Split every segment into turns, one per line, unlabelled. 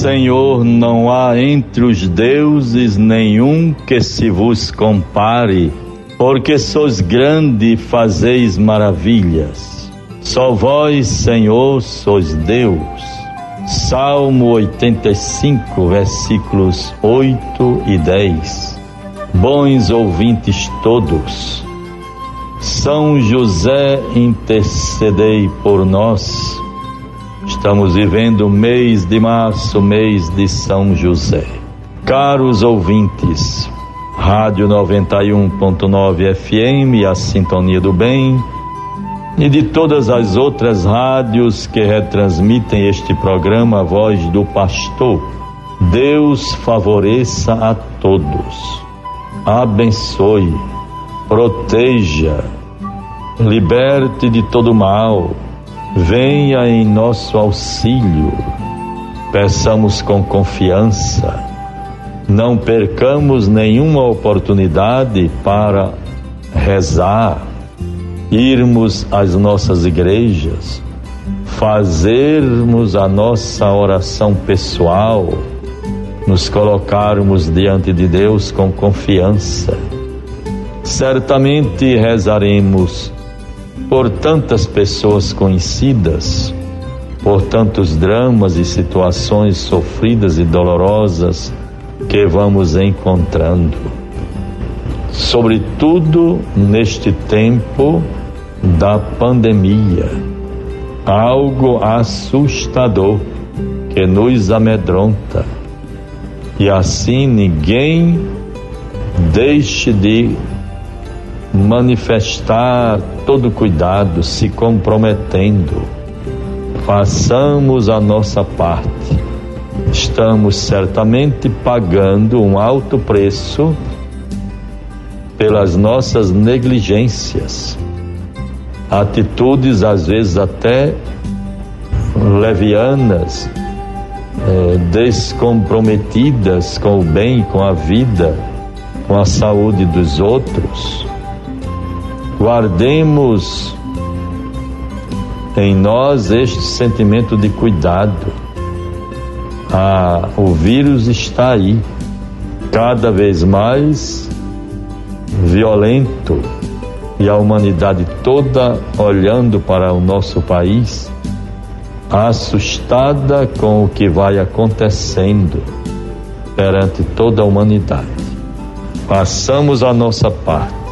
Senhor, não há entre os deuses nenhum que se vos compare, porque sois grande e fazeis maravilhas. Só vós, Senhor, sois Deus. Salmo 85, versículos 8 e 10. Bons ouvintes todos, São José, intercedei por nós Estamos vivendo o mês de março, mês de São José. Caros ouvintes, Rádio 91.9 FM, a Sintonia do Bem, e de todas as outras rádios que retransmitem este programa, a voz do pastor. Deus favoreça a todos, abençoe, proteja, liberte de todo mal venha em nosso auxílio. Peçamos com confiança, não percamos nenhuma oportunidade para rezar, irmos às nossas igrejas, fazermos a nossa oração pessoal, nos colocarmos diante de Deus com confiança. Certamente rezaremos por tantas pessoas conhecidas, por tantos dramas e situações sofridas e dolorosas que vamos encontrando. Sobretudo neste tempo da pandemia, algo assustador que nos amedronta. E assim ninguém deixe de manifestar todo cuidado, se comprometendo. Façamos a nossa parte. Estamos certamente pagando um alto preço pelas nossas negligências, atitudes às vezes até levianas, é, descomprometidas com o bem, com a vida, com a saúde dos outros Guardemos em nós este sentimento de cuidado. Ah, o vírus está aí, cada vez mais violento, e a humanidade toda olhando para o nosso país, assustada com o que vai acontecendo perante toda a humanidade. Façamos a nossa parte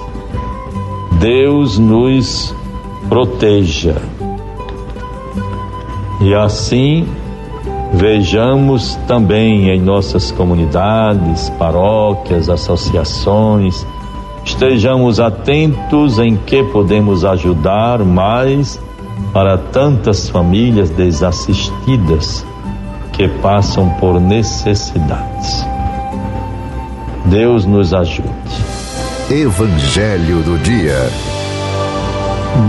Deus nos proteja. E assim vejamos também em nossas comunidades, paróquias, associações, estejamos atentos em que podemos ajudar mais para tantas famílias desassistidas que passam por necessidades. Deus nos ajude.
Evangelho do Dia.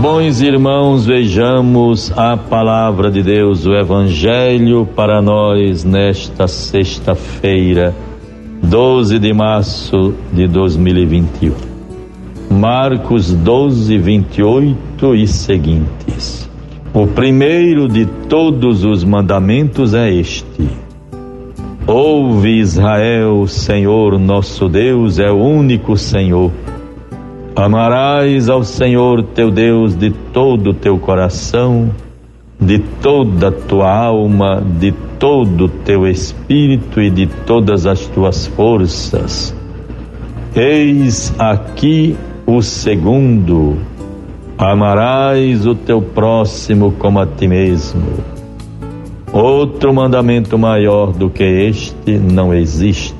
Bons irmãos, vejamos a palavra de Deus, o Evangelho para nós nesta sexta-feira, 12 de março de 2021. Marcos 12, 28 e seguintes. O primeiro de todos os mandamentos é este Ouve Israel, Senhor nosso Deus é o único Senhor. Amarás ao Senhor teu Deus de todo o teu coração, de toda a tua alma, de todo o teu espírito e de todas as tuas forças. Eis aqui o segundo: amarás o teu próximo como a ti mesmo. Outro mandamento maior do que este não existe.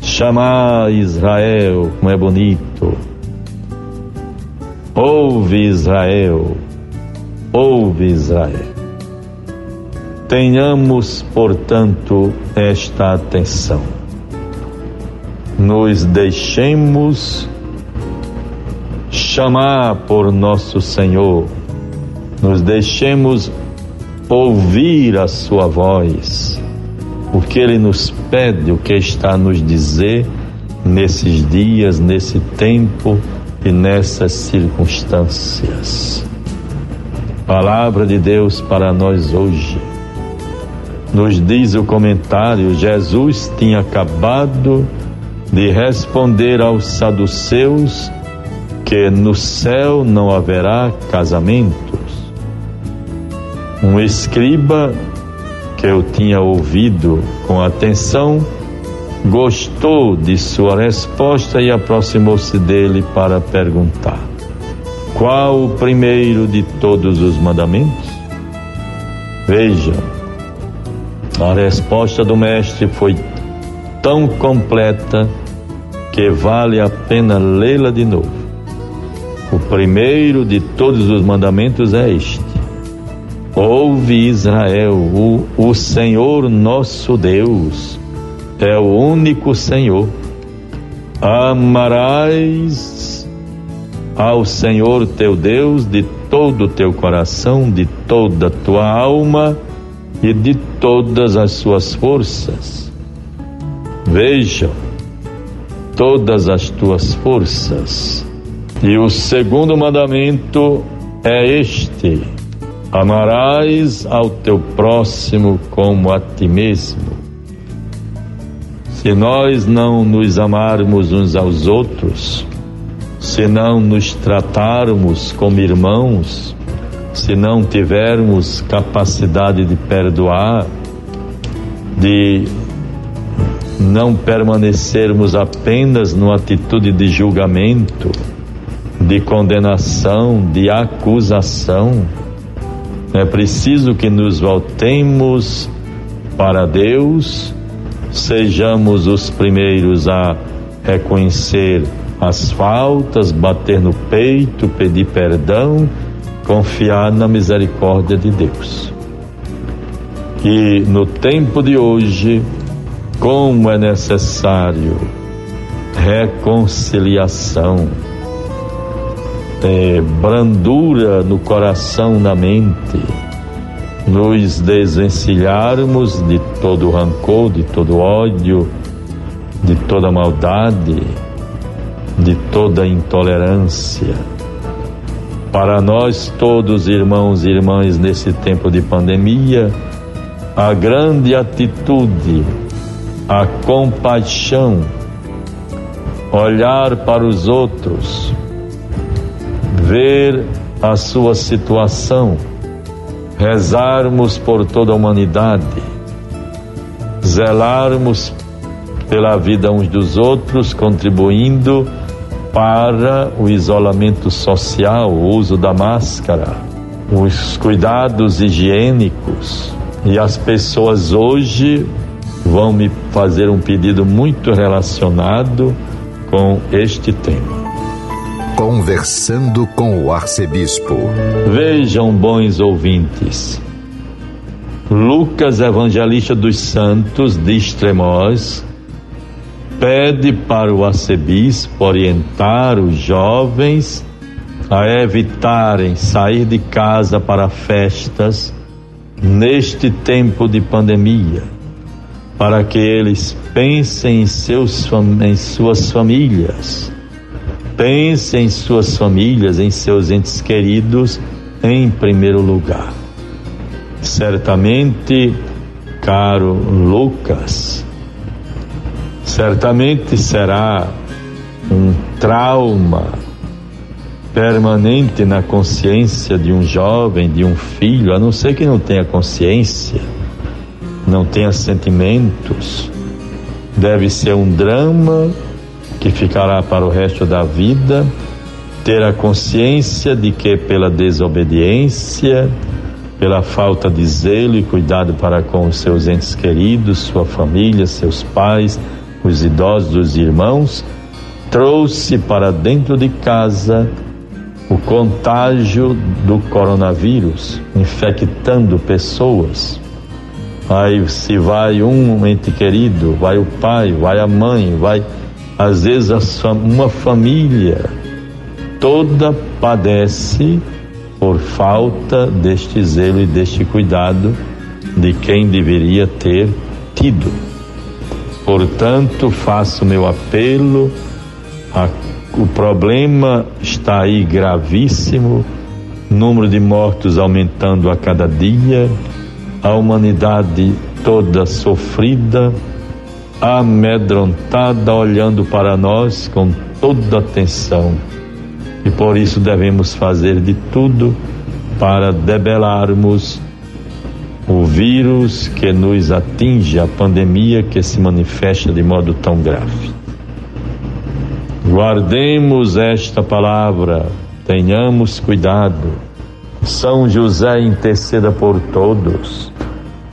Chamar Israel, como é bonito. Ouve Israel, ouve Israel. Tenhamos, portanto, esta atenção. Nos deixemos chamar por nosso Senhor, nos deixemos ouvir a sua voz, o que ele nos pede, o que está a nos dizer nesses dias, nesse tempo e nessas circunstâncias. Palavra de Deus para nós hoje. Nos diz o comentário, Jesus tinha acabado de responder aos saduceus que no céu não haverá casamentos. Um escriba que eu tinha ouvido com atenção gostou de sua resposta e aproximou-se dele para perguntar: Qual o primeiro de todos os mandamentos? Veja, a resposta do Mestre foi tão completa que vale a pena lê-la de novo. O primeiro de todos os mandamentos é este: Ouve Israel, o, o Senhor nosso Deus é o único Senhor. Amarás ao Senhor teu Deus de todo o teu coração, de toda a tua alma e de todas as suas forças. Veja, todas as tuas forças. E o segundo mandamento é este: amarás ao teu próximo como a ti mesmo. Se nós não nos amarmos uns aos outros, se não nos tratarmos como irmãos, se não tivermos capacidade de perdoar, de não permanecermos apenas numa atitude de julgamento, de condenação, de acusação, é preciso que nos voltemos para Deus sejamos os primeiros a reconhecer as faltas, bater no peito, pedir perdão, confiar na misericórdia de Deus. E no tempo de hoje, como é necessário reconciliação, é, brandura no coração, na mente, nos desvencilharmos de todo rancor, de todo ódio, de toda maldade, de toda intolerância. Para nós todos, irmãos e irmãs, nesse tempo de pandemia, a grande atitude, a compaixão, olhar para os outros, ver a sua situação, rezarmos por toda a humanidade, zelarmos pela vida uns dos outros, contribuindo para o isolamento social, o uso da máscara, os cuidados higiênicos. E as pessoas hoje vão me fazer um pedido muito relacionado com este tema.
Conversando com o arcebispo.
Vejam, bons ouvintes. Lucas, evangelista dos santos de Extremós, pede para o arcebispo orientar os jovens a evitarem sair de casa para festas neste tempo de pandemia, para que eles pensem em, seus, em suas famílias Pense em suas famílias, em seus entes queridos em primeiro lugar. Certamente, caro Lucas, certamente será um trauma permanente na consciência de um jovem, de um filho, a não ser que não tenha consciência, não tenha sentimentos. Deve ser um drama que ficará para o resto da vida, ter a consciência de que pela desobediência, pela falta de zelo e cuidado para com os seus entes queridos, sua família, seus pais, os idosos, os irmãos, trouxe para dentro de casa o contágio do coronavírus, infectando pessoas. Aí se vai um ente querido, vai o pai, vai a mãe, vai às vezes uma família toda padece por falta deste zelo e deste cuidado de quem deveria ter tido. Portanto, faço meu apelo. A, o problema está aí gravíssimo, número de mortos aumentando a cada dia, a humanidade toda sofrida, amedrontada, olhando para nós com toda atenção. E por isso devemos fazer de tudo para debelarmos o vírus que nos atinge, a pandemia que se manifesta de modo tão grave. Guardemos esta palavra, tenhamos cuidado. São José interceda por todos,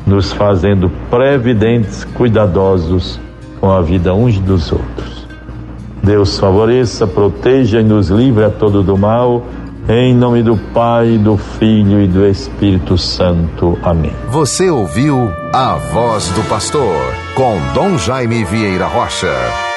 nos fazendo previdentes, cuidadosos com a vida uns dos outros. Deus favoreça, proteja e nos livre a todo do mal em nome do Pai, do Filho e do Espírito Santo. Amém.
Você ouviu a voz do pastor com Dom Jaime Vieira Rocha.